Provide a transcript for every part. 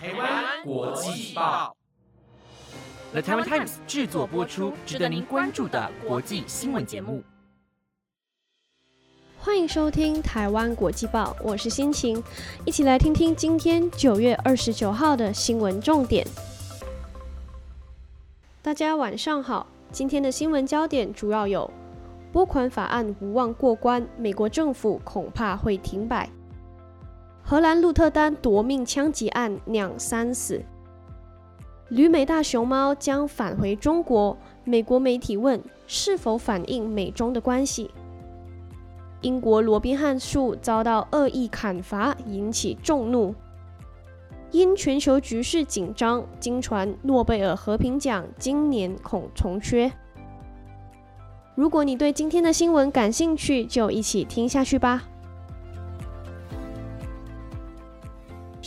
台湾国际报，The Taiwan Times 制作播出，值得您关注的国际新闻节目。欢迎收听台湾国际报，我是心情，一起来听听今天九月二十九号的新闻重点。大家晚上好，今天的新闻焦点主要有：拨款法案无望过关，美国政府恐怕会停摆；荷兰鹿特丹夺命枪击案酿三死；旅美大熊猫将返回中国，美国媒体问是否反映美中的关系。英国罗宾汉树遭到恶意砍伐，引起众怒。因全球局势紧张，经传诺贝尔和平奖今年恐重缺。如果你对今天的新闻感兴趣，就一起听下去吧。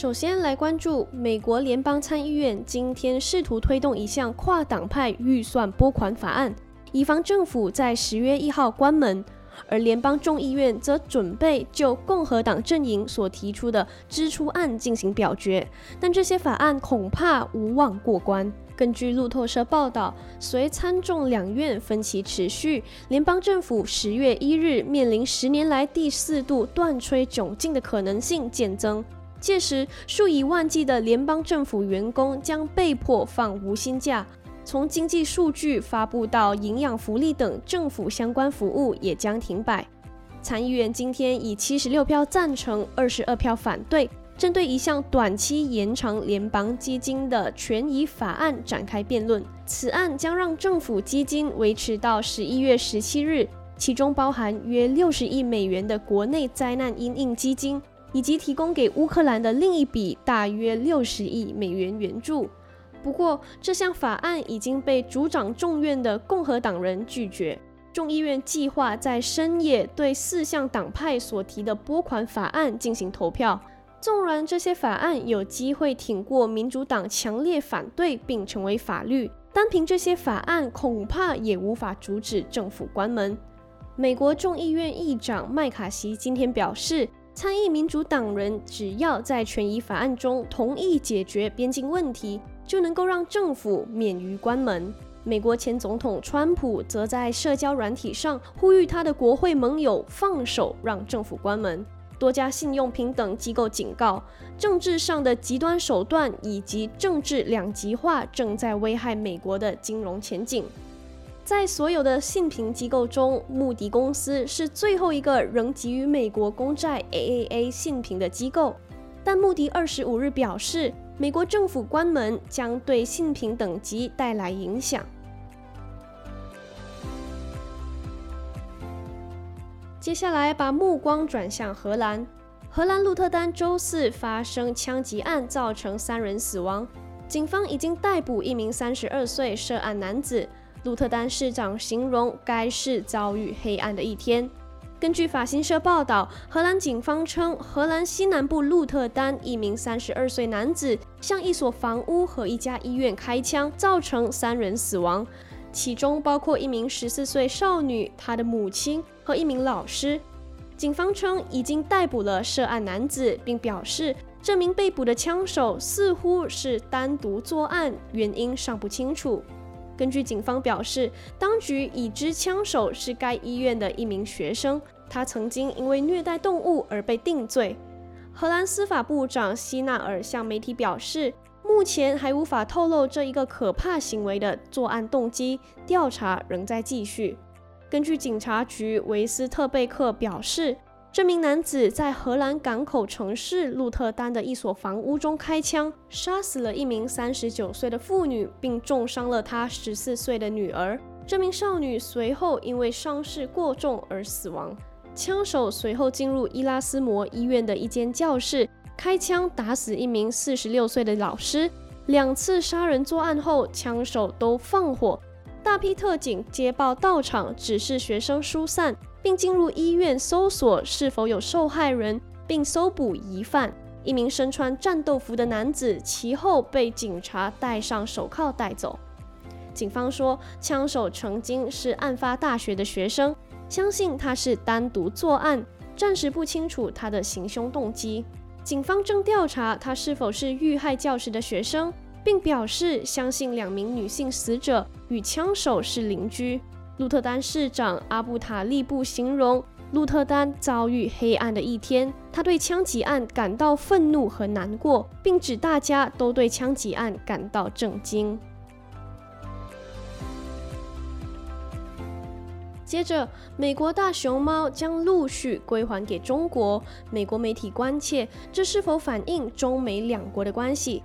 首先来关注美国联邦参议院今天试图推动一项跨党派预算拨款法案，以防政府在十月一号关门。而联邦众议院则准备就共和党阵营所提出的支出案进行表决，但这些法案恐怕无望过关。根据路透社报道，随参众两院分歧持续，联邦政府十月一日面临十年来第四度断炊窘境的可能性渐增，届时数以万计的联邦政府员工将被迫放无薪假。从经济数据发布到营养福利等政府相关服务也将停摆。参议院今天以七十六票赞成、二十二票反对，针对一项短期延长联邦基金的权益法案展开辩论。此案将让政府基金维持到十一月十七日，其中包含约六十亿美元的国内灾难因应基金，以及提供给乌克兰的另一笔大约六十亿美元援助。不过，这项法案已经被主掌众院的共和党人拒绝。众议院计划在深夜对四项党派所提的拨款法案进行投票。纵然这些法案有机会挺过民主党强烈反对并成为法律，单凭这些法案恐怕也无法阻止政府关门。美国众议院议长麦卡锡今天表示，参议民主党人只要在权益法案中同意解决边境问题。就能够让政府免于关门。美国前总统川普则在社交软体上呼吁他的国会盟友放手让政府关门。多家信用平等机构警告，政治上的极端手段以及政治两极化正在危害美国的金融前景。在所有的信评机构中，穆迪公司是最后一个仍给予美国公债 AAA 信评的机构，但穆迪二十五日表示。美国政府关门将对信评等级带来影响。接下来，把目光转向荷兰。荷兰鹿特丹周四发生枪击案，造成三人死亡。警方已经逮捕一名三十二岁涉案男子。鹿特丹市长形容该市遭遇黑暗的一天。根据法新社报道，荷兰警方称，荷兰西南部鹿特丹一名三十二岁男子向一所房屋和一家医院开枪，造成三人死亡，其中包括一名十四岁少女、她的母亲和一名老师。警方称已经逮捕了涉案男子，并表示这名被捕的枪手似乎是单独作案，原因尚不清楚。根据警方表示，当局已知枪手是该医院的一名学生，他曾经因为虐待动物而被定罪。荷兰司法部长希纳尔向媒体表示，目前还无法透露这一个可怕行为的作案动机，调查仍在继续。根据警察局维斯特贝克表示。这名男子在荷兰港口城市鹿特丹的一所房屋中开枪，杀死了一名三十九岁的妇女，并重伤了她十四岁的女儿。这名少女随后因为伤势过重而死亡。枪手随后进入伊拉斯摩医院的一间教室，开枪打死一名四十六岁的老师。两次杀人作案后，枪手都放火。大批特警接报到场，指示学生疏散。并进入医院搜索是否有受害人，并搜捕疑犯。一名身穿战斗服的男子其后被警察戴上手铐带走。警方说，枪手曾经是案发大学的学生，相信他是单独作案，暂时不清楚他的行凶动机。警方正调查他是否是遇害教师的学生，并表示相信两名女性死者与枪手是邻居。鹿特丹市长阿布塔利布形容鹿特丹遭遇黑暗的一天，他对枪击案感到愤怒和难过，并指大家都对枪击案感到震惊。接着，美国大熊猫将陆续归还给中国。美国媒体关切，这是否反映中美两国的关系？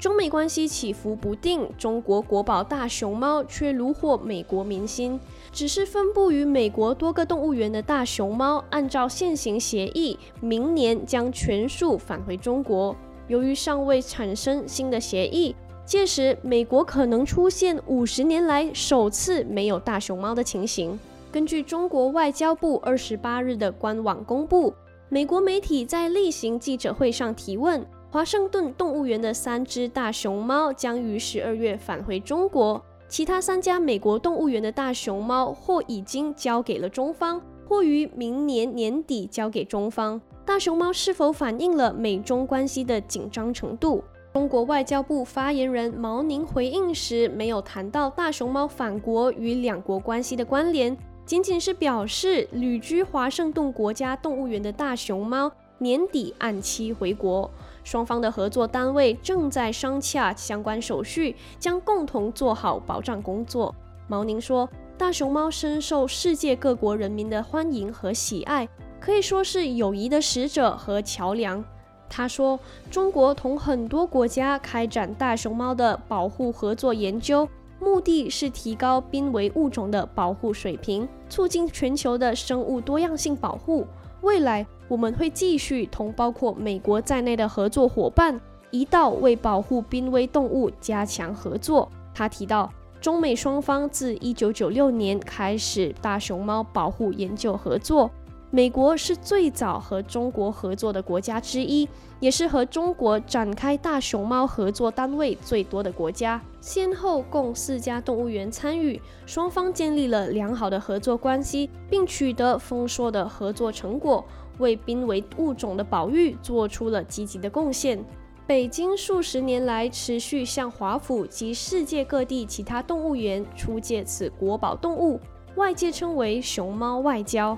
中美关系起伏不定，中国国宝大熊猫却虏获美国民心。只是分布于美国多个动物园的大熊猫，按照现行协议，明年将全数返回中国。由于尚未产生新的协议，届时美国可能出现五十年来首次没有大熊猫的情形。根据中国外交部二十八日的官网公布，美国媒体在例行记者会上提问：华盛顿动物园的三只大熊猫将于十二月返回中国，其他三家美国动物园的大熊猫或已经交给了中方，或于明年年底交给中方。大熊猫是否反映了美中关系的紧张程度？中国外交部发言人毛宁回应时没有谈到大熊猫返国与两国关系的关联。仅仅是表示，旅居华盛顿国家动物园的大熊猫年底按期回国，双方的合作单位正在商洽相关手续，将共同做好保障工作。毛宁说，大熊猫深受世界各国人民的欢迎和喜爱，可以说是友谊的使者和桥梁。他说，中国同很多国家开展大熊猫的保护合作研究。目的是提高濒危物种的保护水平，促进全球的生物多样性保护。未来我们会继续同包括美国在内的合作伙伴一道为保护濒危动物加强合作。他提到，中美双方自1996年开始大熊猫保护研究合作。美国是最早和中国合作的国家之一，也是和中国展开大熊猫合作单位最多的国家。先后共四家动物园参与，双方建立了良好的合作关系，并取得丰硕的合作成果，为濒危物种的保育做出了积极的贡献。北京数十年来持续向华府及世界各地其他动物园出借此国宝动物，外界称为“熊猫外交”。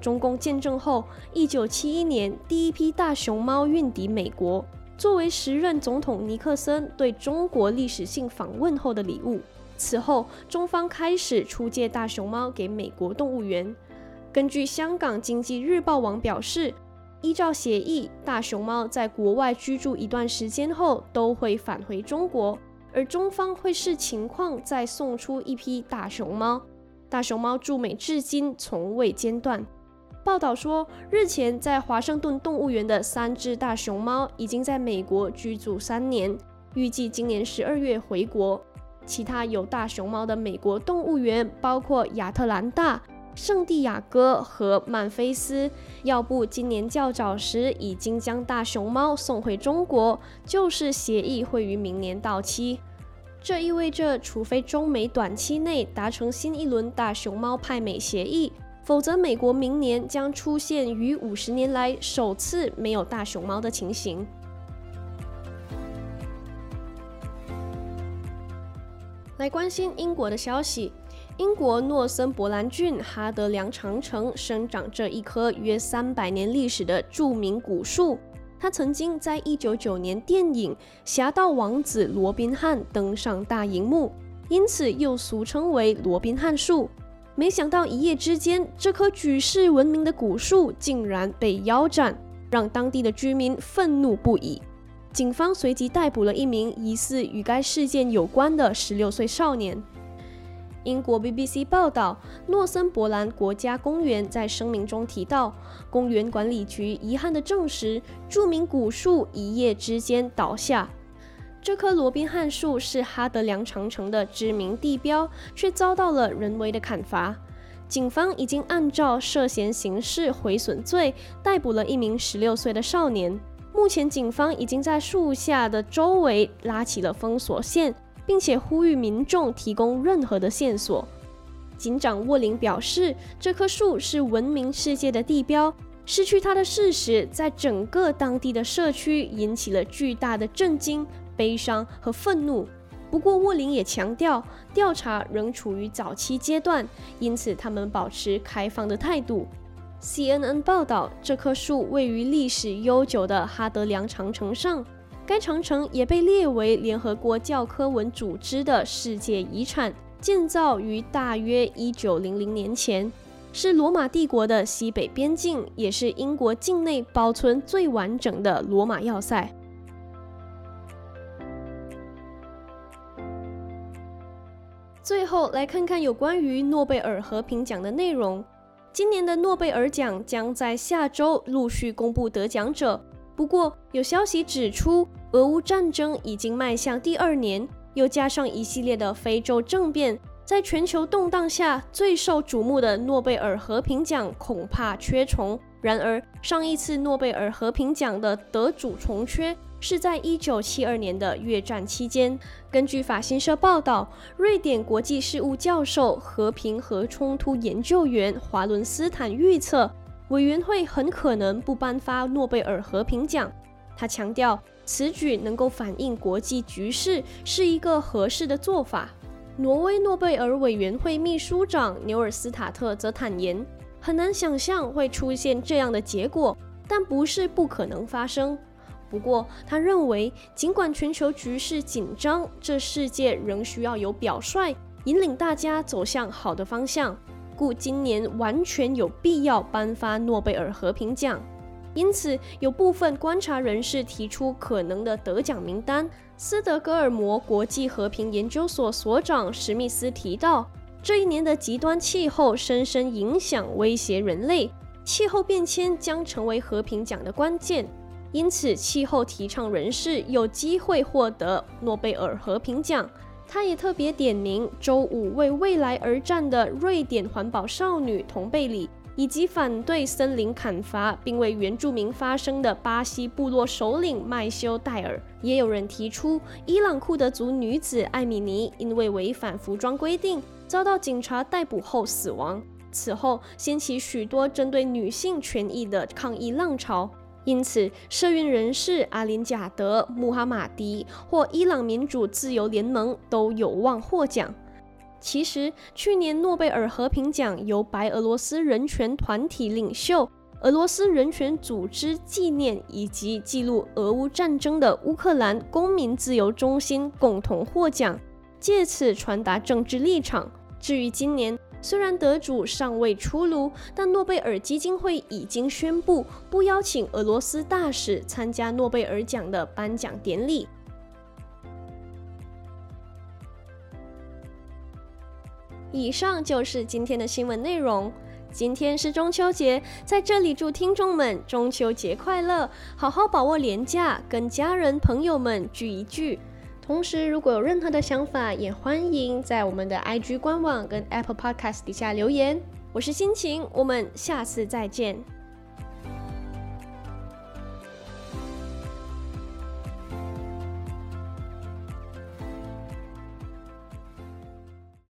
中共建政后，一九七一年第一批大熊猫运抵美国，作为时任总统尼克森对中国历史性访问后的礼物。此后，中方开始出借大熊猫给美国动物园。根据香港经济日报网表示，依照协议，大熊猫在国外居住一段时间后都会返回中国，而中方会视情况再送出一批大熊猫。大熊猫驻美至今从未间断。报道说，日前在华盛顿动物园的三只大熊猫已经在美国居住三年，预计今年十二月回国。其他有大熊猫的美国动物园包括亚特兰大、圣地亚哥和曼菲斯。要不今年较早时已经将大熊猫送回中国，就是协议会于明年到期。这意味着，除非中美短期内达成新一轮大熊猫派美协议。否则，美国明年将出现于五十年来首次没有大熊猫的情形。来关心英国的消息，英国诺森伯兰郡哈德良长城生长着一棵约三百年历史的著名古树，它曾经在一九九年电影《侠盗王子罗宾汉》登上大荧幕，因此又俗称为罗宾汉树。没想到一夜之间，这棵举世闻名的古树竟然被腰斩，让当地的居民愤怒不已。警方随即逮捕了一名疑似与该事件有关的十六岁少年。英国 BBC 报道，诺森伯兰国家公园在声明中提到，公园管理局遗憾地证实，著名古树一夜之间倒下。这棵罗宾汉树是哈德良长城的知名地标，却遭到了人为的砍伐。警方已经按照涉嫌刑事毁损罪逮捕了一名十六岁的少年。目前，警方已经在树下的周围拉起了封锁线，并且呼吁民众提供任何的线索。警长沃林表示，这棵树是闻名世界的地标。失去它的事实在整个当地的社区引起了巨大的震惊、悲伤和愤怒。不过，沃林也强调，调查仍处于早期阶段，因此他们保持开放的态度。CNN 报道，这棵树位于历史悠久的哈德良长城上，该长城也被列为联合国教科文组织的世界遗产，建造于大约1900年前。是罗马帝国的西北边境，也是英国境内保存最完整的罗马要塞。最后来看看有关于诺贝尔和平奖的内容。今年的诺贝尔奖将在下周陆续公布得奖者。不过，有消息指出，俄乌战争已经迈向第二年，又加上一系列的非洲政变。在全球动荡下，最受瞩目的诺贝尔和平奖恐怕缺重。然而，上一次诺贝尔和平奖的得主重缺是在1972年的越战期间。根据法新社报道，瑞典国际事务教授、和平和冲突研究员华伦斯坦预测，委员会很可能不颁发诺贝尔和平奖。他强调，此举能够反映国际局势，是一个合适的做法。挪威诺贝尔委员会秘书长纽尔斯塔特则坦言，很难想象会出现这样的结果，但不是不可能发生。不过，他认为，尽管全球局势紧张，这世界仍需要有表率，引领大家走向好的方向，故今年完全有必要颁发诺贝尔和平奖。因此，有部分观察人士提出可能的得奖名单。斯德哥尔摩国际和平研究所所长史密斯提到，这一年的极端气候深深影响、威胁人类，气候变迁将成为和平奖的关键。因此，气候提倡人士有机会获得诺贝尔和平奖。他也特别点名周五为未来而战的瑞典环保少女同贝里。以及反对森林砍伐并为原住民发声的巴西部落首领麦修戴尔，也有人提出，伊朗库德族女子艾米尼因为违反服装规定，遭到警察逮捕后死亡。此后掀起许多针对女性权益的抗议浪潮，因此社运人士阿林贾德、穆哈马迪或伊朗民主自由联盟都有望获奖。其实，去年诺贝尔和平奖由白俄罗斯人权团体领袖、俄罗斯人权组织纪念以及记录俄乌战争的乌克兰公民自由中心共同获奖，借此传达政治立场。至于今年，虽然得主尚未出炉，但诺贝尔基金会已经宣布不邀请俄罗斯大使参加诺贝尔奖的颁奖典礼。以上就是今天的新闻内容。今天是中秋节，在这里祝听众们中秋节快乐，好好把握年假，跟家人朋友们聚一聚。同时，如果有任何的想法，也欢迎在我们的 IG 官网跟 Apple Podcast 底下留言。我是心情，我们下次再见。